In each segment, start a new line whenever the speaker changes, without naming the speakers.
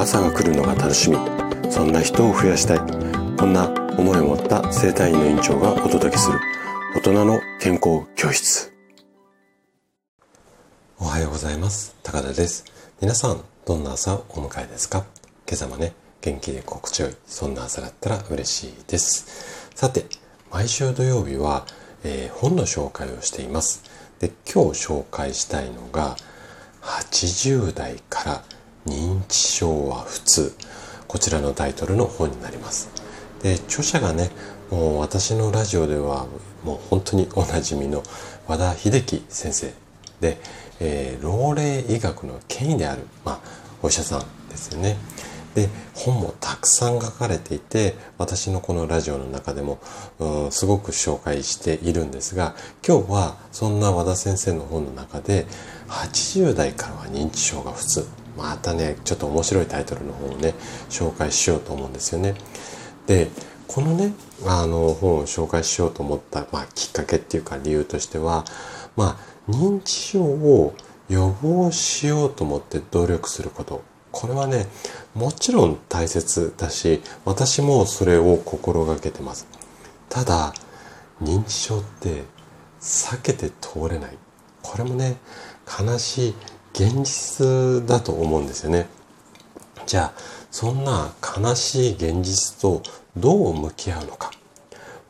朝が来るのが楽しみ。そんな人を増やしたい。こんな思いを持った生体院の院長がお届けする。大人の健康教室。おはようございます。高田です。皆さんどんな朝をお迎えですか？今朝もね元気で心地よい。そんな朝だったら嬉しいです。さて毎週土曜日は、えー、本の紹介をしています。で今日紹介したいのが80代から認知症は普通。こちらのタイトルの本になります。で著者がねもう私のラジオではもう本当におなじみの和田秀樹先生。で、えー、老齢医学の権威である、まあ、お医者さんですよね。で本もたくさん書かれていて私のこのラジオの中でもすごく紹介しているんですが今日はそんな和田先生の本の中で80代からは認知症が普通。またねちょっと面白いタイトルの本をね紹介しようと思うんですよね。でこのねあの本を紹介しようと思った、まあ、きっかけっていうか理由としてはまあ認知症を予防しようと思って努力すること。これはねもちろん大切だし私もそれを心がけてます。ただ認知症って避けて通れない。これもね悲しい現実だと思うんですよねじゃあそんな悲しい現実とどう向き合うのか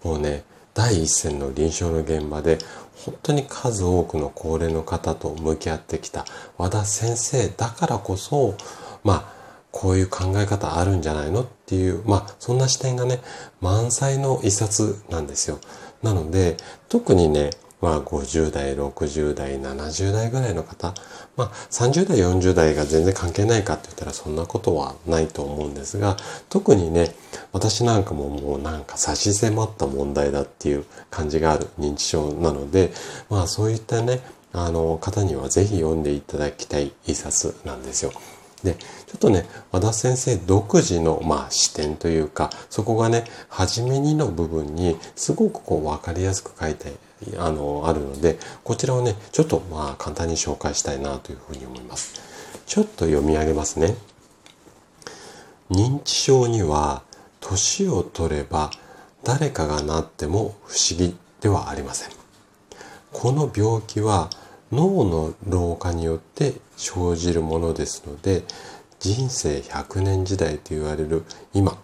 もうね第一線の臨床の現場で本当に数多くの高齢の方と向き合ってきた和田先生だからこそまあこういう考え方あるんじゃないのっていう、まあそんな視点がね、満載の一冊なんですよ。なので、特にね、まあ50代、60代、70代ぐらいの方、まあ30代、40代が全然関係ないかって言ったらそんなことはないと思うんですが、特にね、私なんかももうなんか差し迫った問題だっていう感じがある認知症なので、まあそういったね、あの方にはぜひ読んでいただきたい一冊なんですよ。で、ちょっとね、和田先生独自の、まあ、視点というか、そこがね、初めにの部分にすごくこう分かりやすく書いてあの、あるので、こちらをね、ちょっとまあ簡単に紹介したいなというふうに思います。ちょっと読み上げますね。認知症には、年を取れば誰かがなっても不思議ではありません。この病気は脳の老化によって生じるものですので、人生100年時代と言われる今、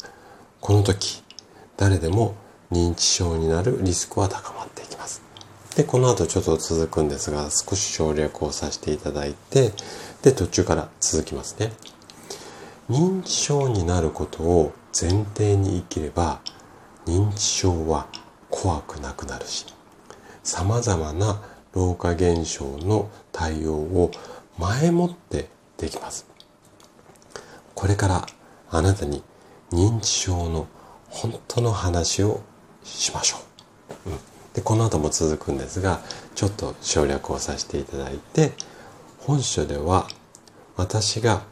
この時、誰でも認知症になるリスクは高まっていきます。で、この後ちょっと続くんですが、少し省略をさせていただいて、で、途中から続きますね。認知症になることを前提に生きれば、認知症は怖くなくなるし、様々な老化現象の対応を前もってできます。これからあなたに認知症の本当の話をしましょう。うんでこの後も続くんですがちょっと省略をさせていただいて本書では私が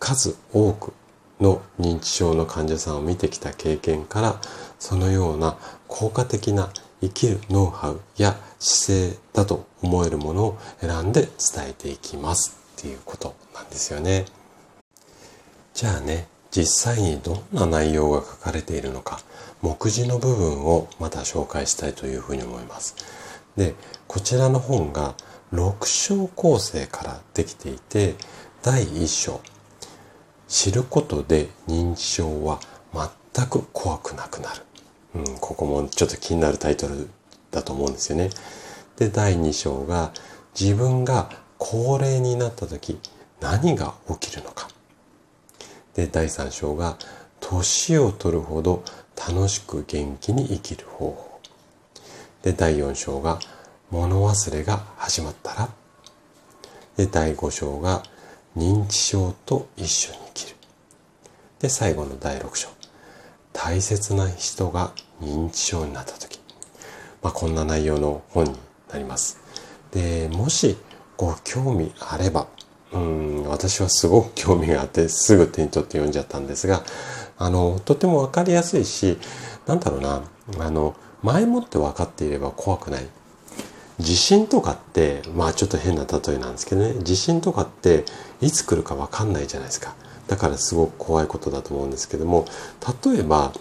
数多くの認知症の患者さんを見てきた経験からそのような効果的な生きるノウハウや姿勢だと思えるものを選んで伝えていきますっていうことなんですよね。じゃあね実際にどんな内容が書かれているのか、目次の部分をまた紹介したいというふうに思います。で、こちらの本が6章構成からできていて、第1章、知ることで認知症は全く怖くなくなる。うん、ここもちょっと気になるタイトルだと思うんですよね。で、第2章が自分が高齢になった時何が起きるのか。で、第3章が、年を取るほど楽しく元気に生きる方法。で、第4章が、物忘れが始まったら。で、第5章が、認知症と一緒に生きる。で、最後の第6章。大切な人が認知症になった時。まあ、こんな内容の本になります。で、もしご興味あれば、うん、私はすごく興味があってすぐ手に取って読んじゃったんですが、あの、とてもわかりやすいし、なんだろうな、あの、前もって分かっていれば怖くない。地震とかって、まあちょっと変な例えなんですけどね、地震とかっていつ来るかわかんないじゃないですか。だからすごく怖いことだと思うんですけども、例えば、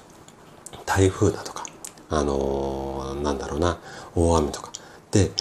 台風だとか、あのー、なんだろうな、大雨とか。で、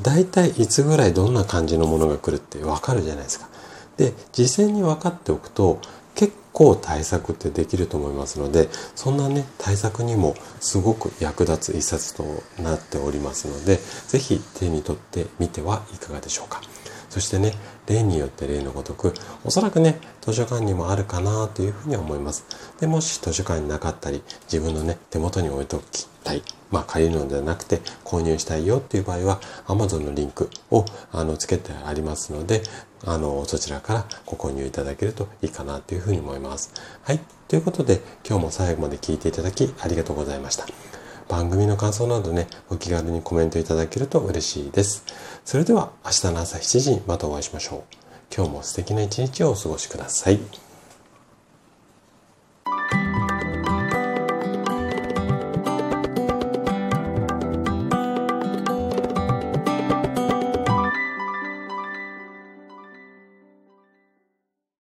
大体いつぐらいどんな感じのものが来るってわかるじゃないですか。で、事前に分かっておくと、結構対策ってできると思いますので、そんなね、対策にもすごく役立つ一冊となっておりますので、ぜひ手に取ってみてはいかがでしょうか。そしてね、例によって例のごとく、おそらくね、図書館にもあるかなというふうに思います。で、もし図書館になかったり、自分のね、手元に置いておきたい。まあ、借りるのではなくて、購入したいよっていう場合は、Amazon のリンクを、あの、つけてありますので、あの、そちらからご購入いただけるといいかなというふうに思います。はい。ということで、今日も最後まで聞いていただきありがとうございました。番組の感想などね、お気軽にコメントいただけると嬉しいです。それでは明日の朝7時にまたお会いしましょう。今日も素敵な一日をお過ごしください。